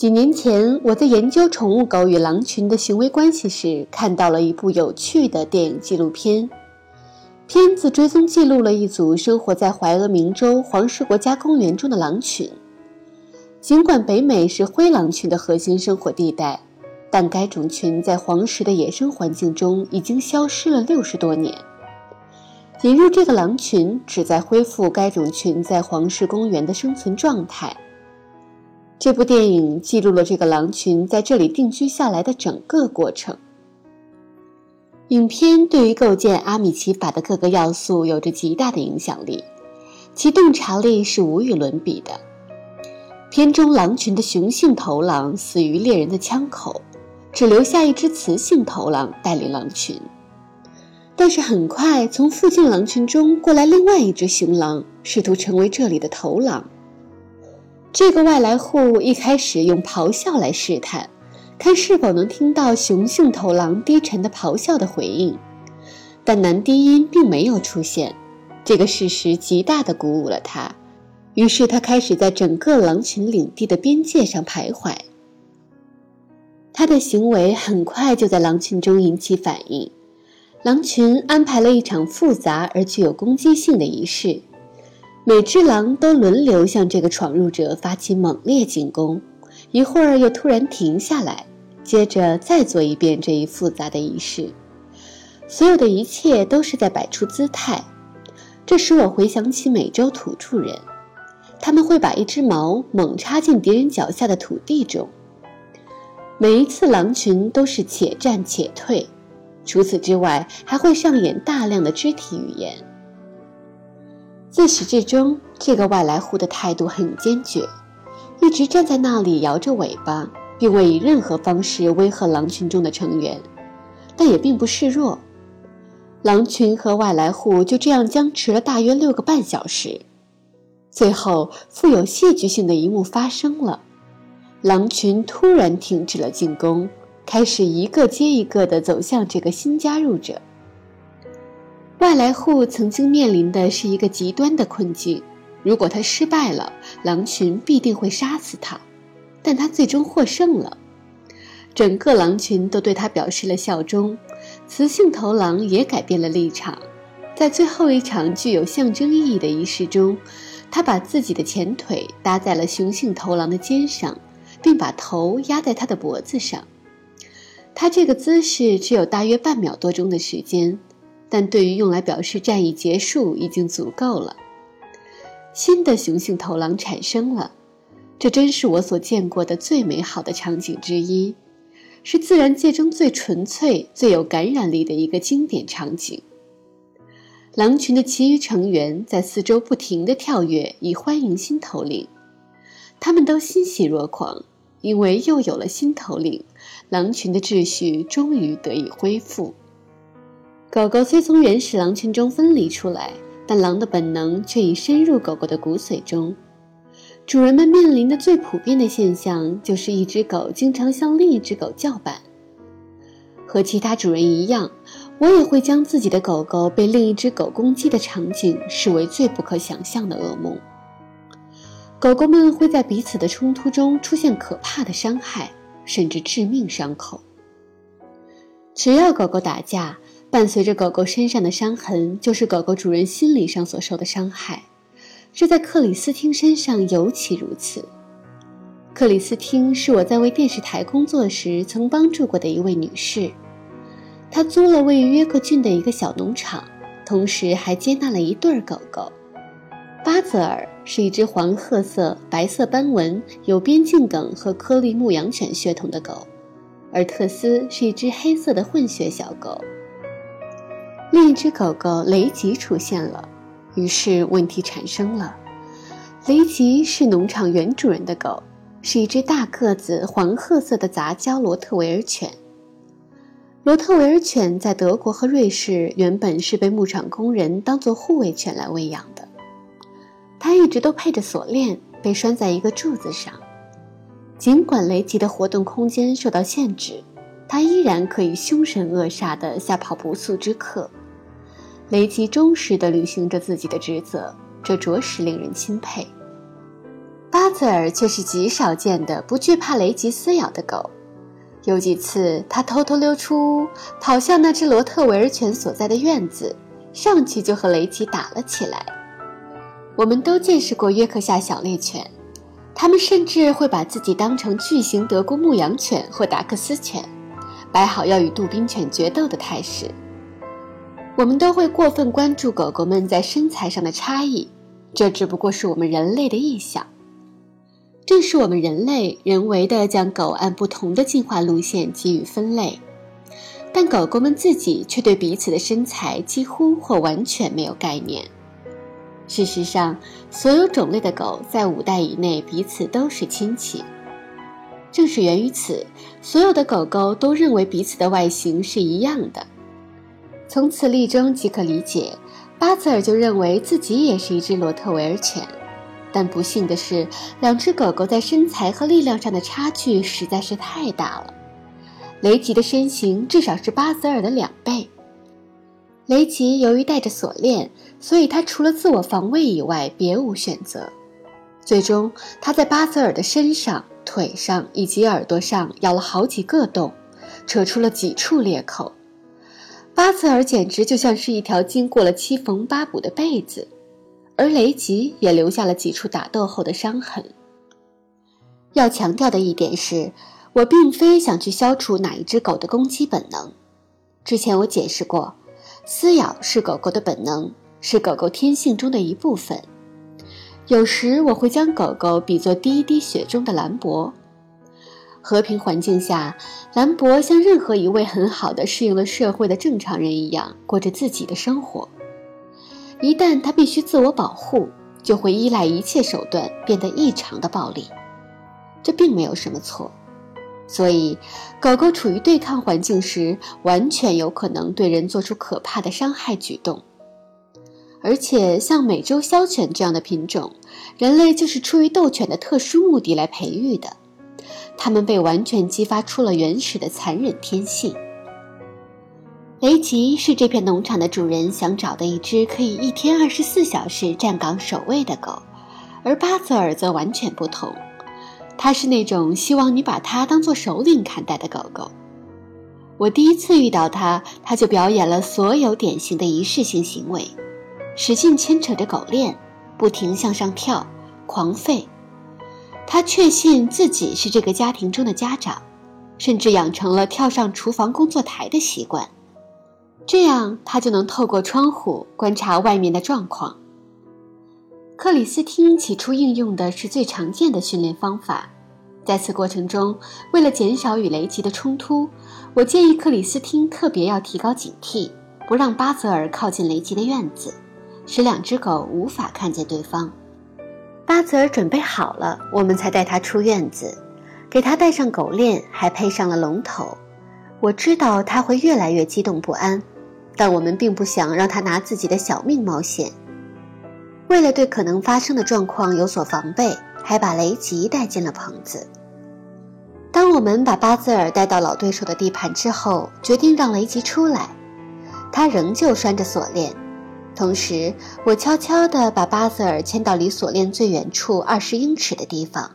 几年前，我在研究宠物狗与狼群的行为关系时，看到了一部有趣的电影纪录片。片子追踪记录了一组生活在怀俄明州黄石国家公园中的狼群。尽管北美是灰狼群的核心生活地带，但该种群在黄石的野生环境中已经消失了六十多年。引入这个狼群，旨在恢复该种群在黄石公园的生存状态。这部电影记录了这个狼群在这里定居下来的整个过程。影片对于构建阿米奇法的各个要素有着极大的影响力，其洞察力是无与伦比的。片中狼群的雄性头狼死于猎人的枪口，只留下一只雌性头狼带领狼群。但是很快，从附近狼群中过来另外一只雄狼，试图成为这里的头狼。这个外来户一开始用咆哮来试探，看是否能听到雄性头狼低沉的咆哮的回应，但男低音并没有出现。这个事实极大地鼓舞了他，于是他开始在整个狼群领地的边界上徘徊。他的行为很快就在狼群中引起反应，狼群安排了一场复杂而具有攻击性的仪式。每只狼都轮流向这个闯入者发起猛烈进攻，一会儿又突然停下来，接着再做一遍这一复杂的仪式。所有的一切都是在摆出姿态，这使我回想起美洲土著人，他们会把一只矛猛插进敌人脚下的土地中。每一次狼群都是且战且退，除此之外还会上演大量的肢体语言。自始至终，这个外来户的态度很坚决，一直站在那里摇着尾巴，并未以任何方式威吓狼群中的成员，但也并不示弱。狼群和外来户就这样僵持了大约六个半小时。最后，富有戏剧性的一幕发生了：狼群突然停止了进攻，开始一个接一个地走向这个新加入者。外来户曾经面临的是一个极端的困境，如果他失败了，狼群必定会杀死他，但他最终获胜了，整个狼群都对他表示了效忠，雌性头狼也改变了立场，在最后一场具有象征意义的仪式中，他把自己的前腿搭在了雄性头狼的肩上，并把头压在他的脖子上，他这个姿势只有大约半秒多钟的时间。但对于用来表示战役结束已经足够了。新的雄性头狼产生了，这真是我所见过的最美好的场景之一，是自然界中最纯粹、最有感染力的一个经典场景。狼群的其余成员在四周不停地跳跃，以欢迎新头领。他们都欣喜若狂，因为又有了新头领，狼群的秩序终于得以恢复。狗狗虽从原始狼群中分离出来，但狼的本能却已深入狗狗的骨髓中。主人们面临的最普遍的现象就是一只狗经常向另一只狗叫板。和其他主人一样，我也会将自己的狗狗被另一只狗攻击的场景视为最不可想象的噩梦。狗狗们会在彼此的冲突中出现可怕的伤害，甚至致命伤口。只要狗狗打架，伴随着狗狗身上的伤痕，就是狗狗主人心理上所受的伤害。这在克里斯汀身上尤其如此。克里斯汀是我在为电视台工作时曾帮助过的一位女士。她租了位于约克郡的一个小农场，同时还接纳了一对狗狗。巴泽尔是一只黄褐色、白色斑纹、有边境梗和颗粒牧羊犬血统的狗，而特斯是一只黑色的混血小狗。另一只狗狗雷吉出现了，于是问题产生了。雷吉是农场原主人的狗，是一只大个子黄褐色的杂交罗特维尔犬。罗特维尔犬在德国和瑞士原本是被牧场工人当做护卫犬来喂养的。它一直都配着锁链，被拴在一个柱子上。尽管雷吉的活动空间受到限制，它依然可以凶神恶煞地吓跑不速之客。雷吉忠实地履行着自己的职责，这着实令人钦佩。巴泽尔却是极少见的不惧怕雷吉撕咬的狗。有几次，他偷偷溜出屋，跑向那只罗特维尔犬所在的院子，上去就和雷吉打了起来。我们都见识过约克夏小猎犬，它们甚至会把自己当成巨型德国牧羊犬或达克斯犬，摆好要与杜宾犬决斗的态势。我们都会过分关注狗狗们在身材上的差异，这只不过是我们人类的臆想。正是我们人类人为的将狗按不同的进化路线给予分类，但狗狗们自己却对彼此的身材几乎或完全没有概念。事实上，所有种类的狗在五代以内彼此都是亲戚。正是源于此，所有的狗狗都认为彼此的外形是一样的。从此例中即可理解，巴泽尔就认为自己也是一只罗特维尔犬。但不幸的是，两只狗狗在身材和力量上的差距实在是太大了。雷吉的身形至少是巴泽尔的两倍。雷吉由于带着锁链，所以他除了自我防卫以外别无选择。最终，他在巴泽尔的身上、腿上以及耳朵上咬了好几个洞，扯出了几处裂口。巴泽尔简直就像是一条经过了七缝八补的被子。而雷吉也留下了几处打斗后的伤痕。要强调的一点是，我并非想去消除哪一只狗的攻击本能。之前我解释过，撕咬是狗狗的本能，是狗狗天性中的一部分。有时我会将狗狗比作滴一滴血中的兰博。和平环境下，兰博像任何一位很好的适应了社会的正常人一样，过着自己的生活。一旦他必须自我保护，就会依赖一切手段，变得异常的暴力。这并没有什么错，所以狗狗处于对抗环境时，完全有可能对人做出可怕的伤害举动。而且，像美洲枭犬这样的品种，人类就是出于斗犬的特殊目的来培育的，它们被完全激发出了原始的残忍天性。雷吉是这片农场的主人想找的一只可以一天二十四小时站岗守卫的狗，而巴泽尔则完全不同，他是那种希望你把它当做首领看待的狗狗。我第一次遇到它，它就表演了所有典型的仪式性行为，使劲牵扯着狗链，不停向上跳，狂吠。他确信自己是这个家庭中的家长，甚至养成了跳上厨房工作台的习惯。这样，他就能透过窗户观察外面的状况。克里斯汀起初应用的是最常见的训练方法，在此过程中，为了减少与雷吉的冲突，我建议克里斯汀特别要提高警惕，不让巴泽尔靠近雷吉的院子，使两只狗无法看见对方。巴泽尔准备好了，我们才带他出院子，给他戴上狗链，还配上了龙头。我知道他会越来越激动不安。但我们并不想让他拿自己的小命冒险。为了对可能发生的状况有所防备，还把雷吉带进了棚子。当我们把巴兹尔带到老对手的地盘之后，决定让雷吉出来。他仍旧拴着锁链，同时我悄悄地把巴泽尔牵到离锁链最远处二十英尺的地方。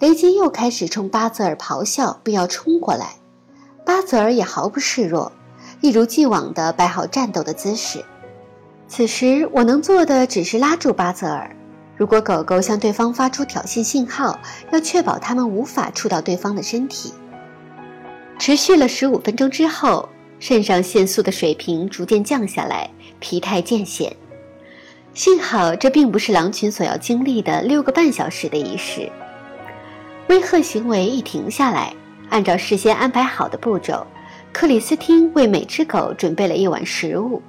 雷吉又开始冲巴泽尔咆哮，并要冲过来。巴泽尔也毫不示弱。一如既往地摆好战斗的姿势。此时我能做的只是拉住巴泽尔。如果狗狗向对方发出挑衅信号，要确保它们无法触到对方的身体。持续了十五分钟之后，肾上腺素的水平逐渐降下来，疲态渐显。幸好这并不是狼群所要经历的六个半小时的仪式。威吓行为一停下来，按照事先安排好的步骤。克里斯汀为每只狗准备了一碗食物。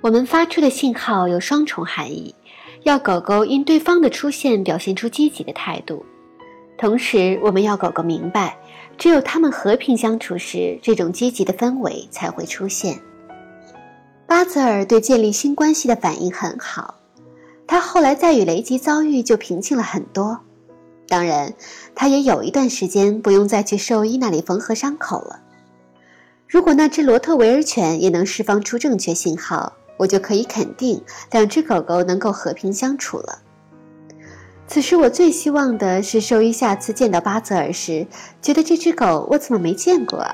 我们发出的信号有双重含义：要狗狗因对方的出现表现出积极的态度，同时我们要狗狗明白，只有它们和平相处时，这种积极的氛围才会出现。巴泽尔对建立新关系的反应很好，他后来在与雷吉遭遇就平静了很多。当然，他也有一段时间不用再去兽医那里缝合伤口了。如果那只罗特维尔犬也能释放出正确信号，我就可以肯定两只狗狗能够和平相处了。此时我最希望的是，兽医下次见到巴泽尔时，觉得这只狗我怎么没见过？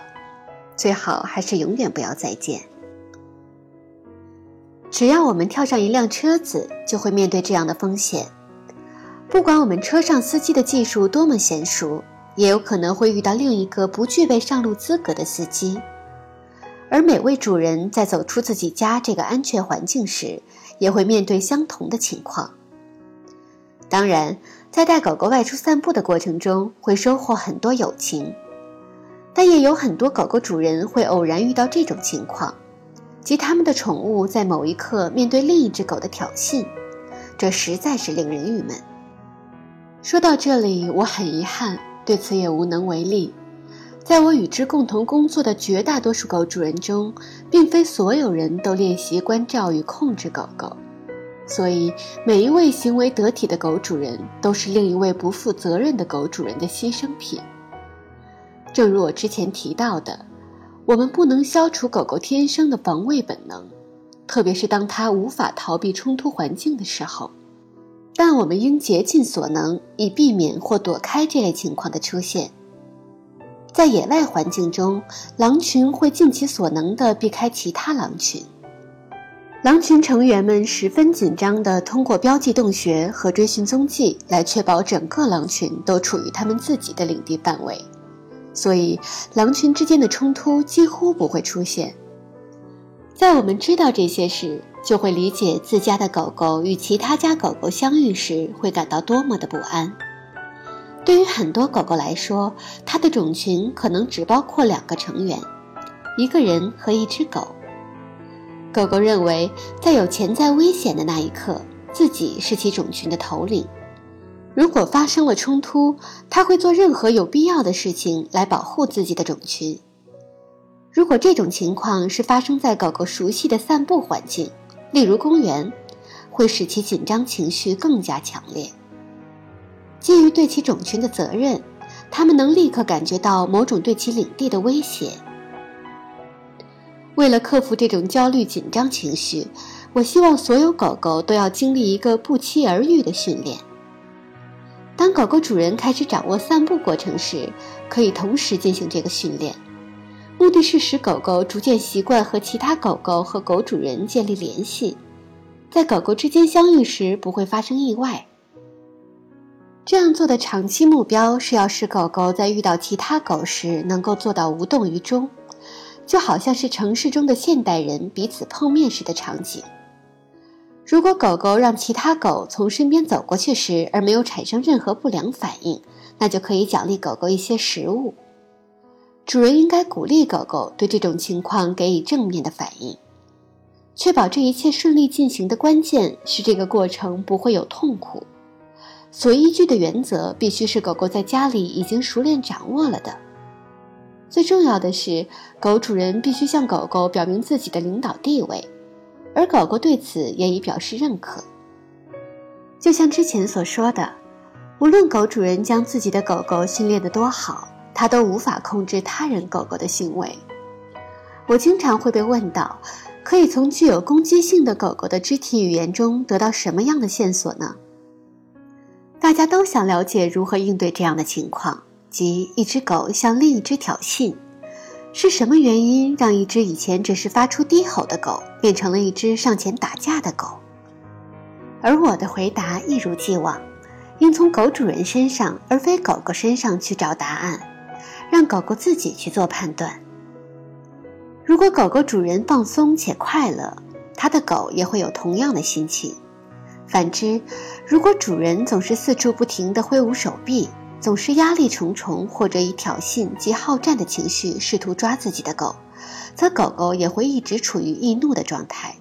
最好还是永远不要再见。只要我们跳上一辆车子，就会面对这样的风险。不管我们车上司机的技术多么娴熟，也有可能会遇到另一个不具备上路资格的司机。而每位主人在走出自己家这个安全环境时，也会面对相同的情况。当然，在带狗狗外出散步的过程中，会收获很多友情，但也有很多狗狗主人会偶然遇到这种情况，及他们的宠物在某一刻面对另一只狗的挑衅，这实在是令人郁闷。说到这里，我很遗憾，对此也无能为力。在我与之共同工作的绝大多数狗主人中，并非所有人都练习关照与控制狗狗。所以，每一位行为得体的狗主人都是另一位不负责任的狗主人的牺牲品。正如我之前提到的，我们不能消除狗狗天生的防卫本能，特别是当它无法逃避冲突环境的时候。但我们应竭尽所能，以避免或躲开这类情况的出现。在野外环境中，狼群会尽其所能地避开其他狼群。狼群成员们十分紧张地通过标记洞穴和追寻踪迹来确保整个狼群都处于他们自己的领地范围，所以狼群之间的冲突几乎不会出现。在我们知道这些时，就会理解自家的狗狗与其他家狗狗相遇时会感到多么的不安。对于很多狗狗来说，它的种群可能只包括两个成员，一个人和一只狗。狗狗认为，在有潜在危险的那一刻，自己是其种群的头领。如果发生了冲突，它会做任何有必要的事情来保护自己的种群。如果这种情况是发生在狗狗熟悉的散步环境，例如公园，会使其紧张情绪更加强烈。基于对其种群的责任，它们能立刻感觉到某种对其领地的威胁。为了克服这种焦虑紧张情绪，我希望所有狗狗都要经历一个不期而遇的训练。当狗狗主人开始掌握散步过程时，可以同时进行这个训练，目的是使狗狗逐渐习惯和其他狗狗和狗主人建立联系，在狗狗之间相遇时不会发生意外。这样做的长期目标是要使狗狗在遇到其他狗时能够做到无动于衷。就好像是城市中的现代人彼此碰面时的场景。如果狗狗让其他狗从身边走过去时而没有产生任何不良反应，那就可以奖励狗狗一些食物。主人应该鼓励狗狗对这种情况给予正面的反应。确保这一切顺利进行的关键是这个过程不会有痛苦。所依据的原则必须是狗狗在家里已经熟练掌握了的。最重要的是，狗主人必须向狗狗表明自己的领导地位，而狗狗对此也已表示认可。就像之前所说的，无论狗主人将自己的狗狗训练得多好，它都无法控制他人狗狗的行为。我经常会被问到，可以从具有攻击性的狗狗的肢体语言中得到什么样的线索呢？大家都想了解如何应对这样的情况。即一只狗向另一只挑衅，是什么原因让一只以前只是发出低吼的狗变成了一只上前打架的狗？而我的回答一如既往，应从狗主人身上而非狗狗身上去找答案，让狗狗自己去做判断。如果狗狗主人放松且快乐，它的狗也会有同样的心情；反之，如果主人总是四处不停地挥舞手臂，总是压力重重，或者以挑衅及好战的情绪试图抓自己的狗，则狗狗也会一直处于易怒的状态。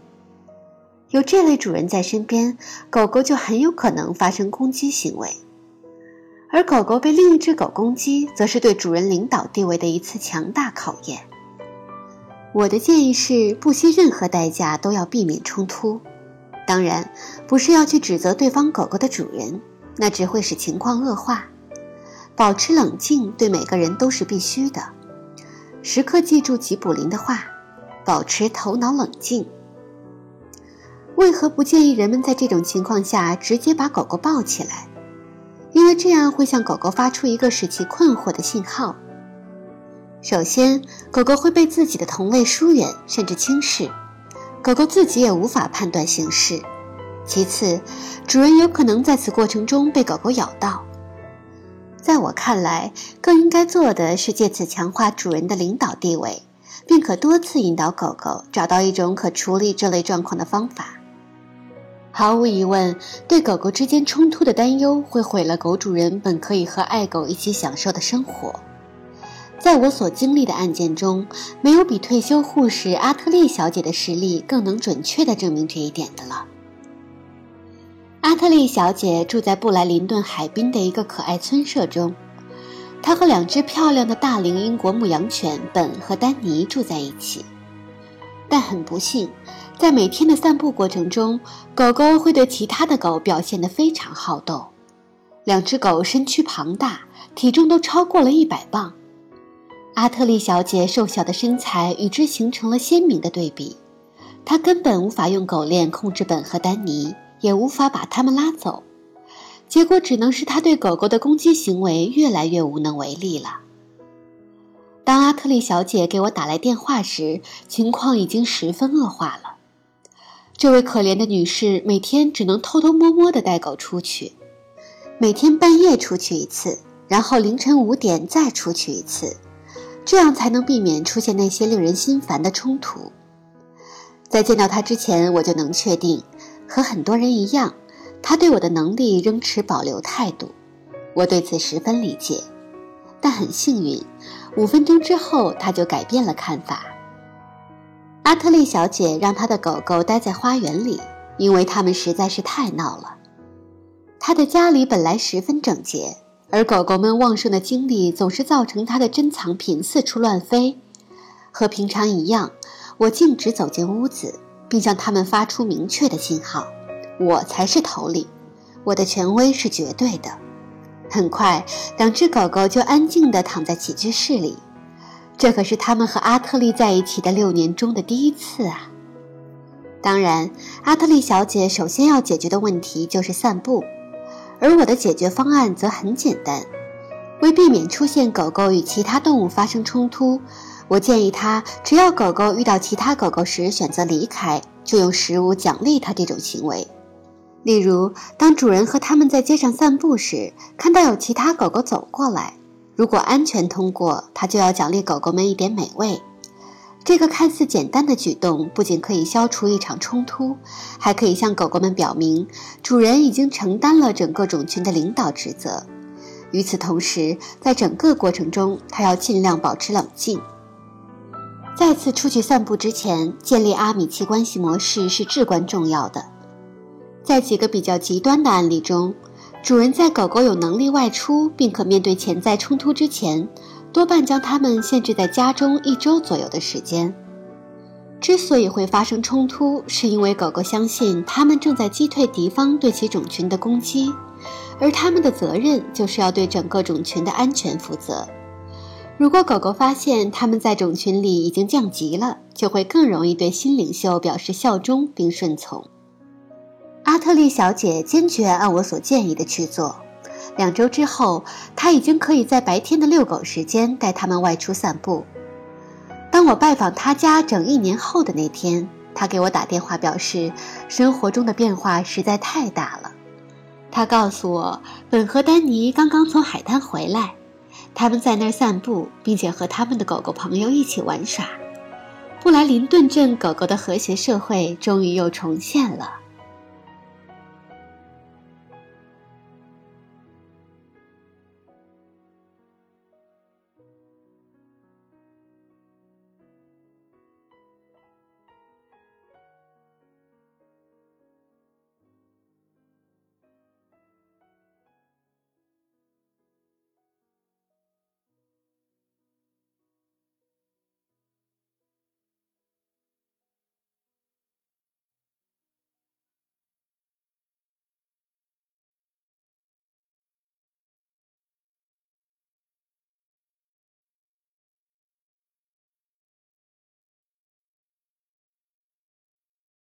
有这类主人在身边，狗狗就很有可能发生攻击行为。而狗狗被另一只狗攻击，则是对主人领导地位的一次强大考验。我的建议是，不惜任何代价都要避免冲突。当然，不是要去指责对方狗狗的主人，那只会使情况恶化。保持冷静对每个人都是必须的。时刻记住吉卜林的话：“保持头脑冷静。”为何不建议人们在这种情况下直接把狗狗抱起来？因为这样会向狗狗发出一个使其困惑的信号。首先，狗狗会被自己的同类疏远甚至轻视，狗狗自己也无法判断形势。其次，主人有可能在此过程中被狗狗咬到。在我看来，更应该做的是借此强化主人的领导地位，并可多次引导狗狗找到一种可处理这类状况的方法。毫无疑问，对狗狗之间冲突的担忧会毁了狗主人本可以和爱狗一起享受的生活。在我所经历的案件中，没有比退休护士阿特利小姐的实例更能准确地证明这一点的了。阿特利小姐住在布莱林顿海滨的一个可爱村舍中，她和两只漂亮的大龄英国牧羊犬本和丹尼住在一起。但很不幸，在每天的散步过程中，狗狗会对其他的狗表现得非常好斗。两只狗身躯庞大，体重都超过了一百磅。阿特利小姐瘦小的身材与之形成了鲜明的对比，她根本无法用狗链控制本和丹尼。也无法把它们拉走，结果只能是他对狗狗的攻击行为越来越无能为力了。当阿特利小姐给我打来电话时，情况已经十分恶化了。这位可怜的女士每天只能偷偷摸摸地带狗出去，每天半夜出去一次，然后凌晨五点再出去一次，这样才能避免出现那些令人心烦的冲突。在见到她之前，我就能确定。和很多人一样，他对我的能力仍持保留态度，我对此十分理解。但很幸运，五分钟之后他就改变了看法。阿特利小姐让她的狗狗待在花园里，因为它们实在是太闹了。她的家里本来十分整洁，而狗狗们旺盛的精力总是造成她的珍藏品四处乱飞。和平常一样，我径直走进屋子。并向他们发出明确的信号：我才是头领，我的权威是绝对的。很快，两只狗狗就安静地躺在起居室里。这可是他们和阿特利在一起的六年中的第一次啊！当然，阿特利小姐首先要解决的问题就是散步，而我的解决方案则很简单：为避免出现狗狗与其他动物发生冲突。我建议他，只要狗狗遇到其他狗狗时选择离开，就用食物奖励它这种行为。例如，当主人和他们在街上散步时，看到有其他狗狗走过来，如果安全通过，他就要奖励狗狗们一点美味。这个看似简单的举动，不仅可以消除一场冲突，还可以向狗狗们表明，主人已经承担了整个种群的领导职责。与此同时，在整个过程中，他要尽量保持冷静。再次出去散步之前，建立阿米奇关系模式是至关重要的。在几个比较极端的案例中，主人在狗狗有能力外出并可面对潜在冲突之前，多半将它们限制在家中一周左右的时间。之所以会发生冲突，是因为狗狗相信它们正在击退敌方对其种群的攻击，而它们的责任就是要对整个种群的安全负责。如果狗狗发现他们在种群里已经降级了，就会更容易对新领袖表示效忠并顺从。阿特利小姐坚决按我所建议的去做。两周之后，她已经可以在白天的遛狗时间带它们外出散步。当我拜访她家整一年后的那天，她给我打电话表示，生活中的变化实在太大了。她告诉我，本和丹尼刚刚从海滩回来。他们在那儿散步，并且和他们的狗狗朋友一起玩耍。布莱林顿镇狗狗的和谐社会终于又重现了。